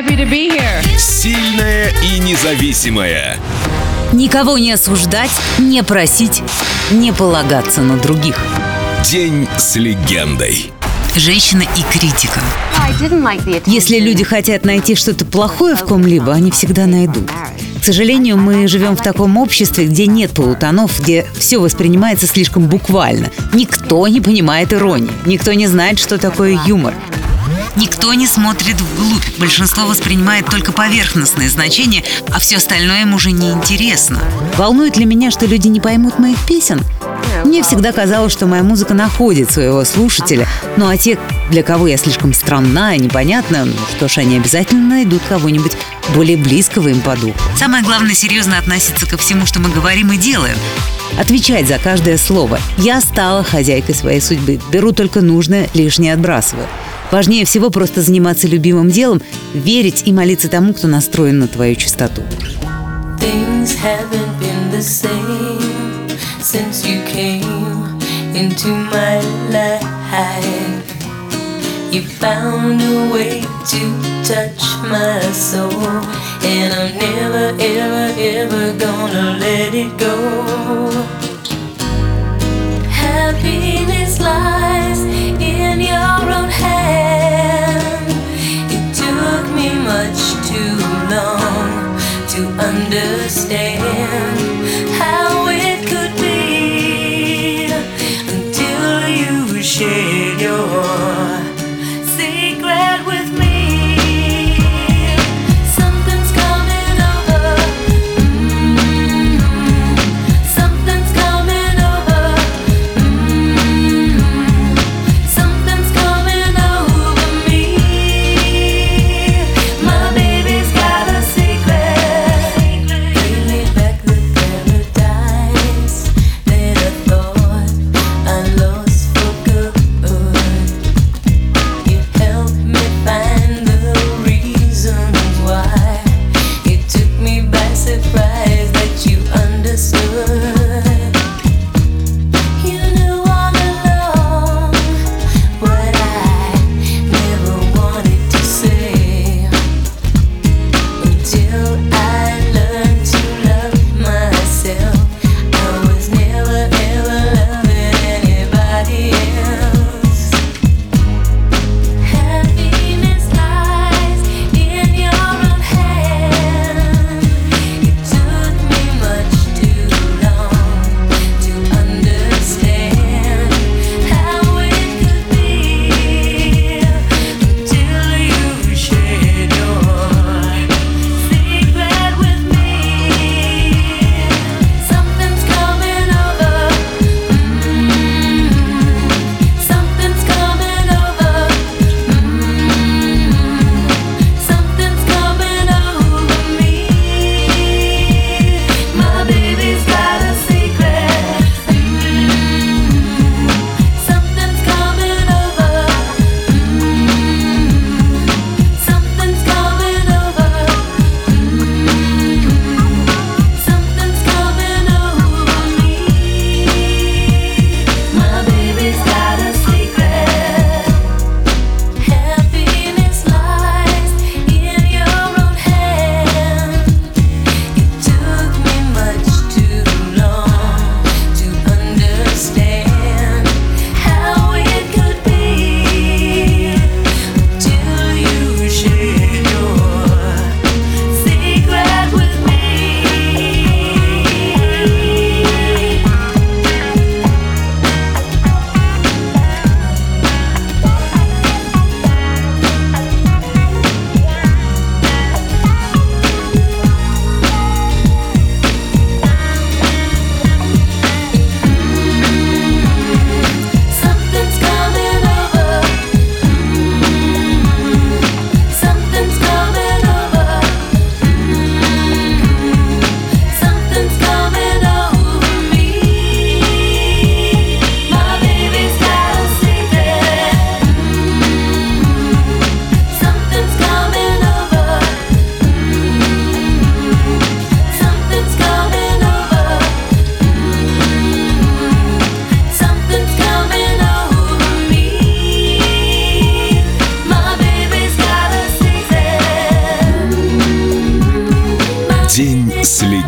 happy to be here. Сильная и независимая. Никого не осуждать, не просить, не полагаться на других. День с легендой. Женщина и критика. Если люди хотят найти что-то плохое в ком-либо, они всегда найдут. К сожалению, мы живем в таком обществе, где нет полутонов, где все воспринимается слишком буквально. Никто не понимает иронии, никто не знает, что такое юмор. Никто не смотрит вглубь. Большинство воспринимает только поверхностные значения, а все остальное им уже не интересно. Волнует ли меня, что люди не поймут моих песен? Мне всегда казалось, что моя музыка находит своего слушателя, ну а те, для кого я слишком странна и непонятна, ну что ж, они обязательно найдут кого-нибудь более близкого им по духу. Самое главное серьезно относиться ко всему, что мы говорим и делаем. Отвечать за каждое слово. Я стала хозяйкой своей судьбы. Беру только нужное, лишнее отбрасываю. Важнее всего просто заниматься любимым делом, верить и молиться тому, кто настроен на твою чистоту. You found a way to touch my soul, and I'm never, ever, ever gonna let it go.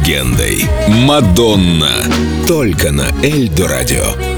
Легендой. Мадонна. Только на Эльдо радио.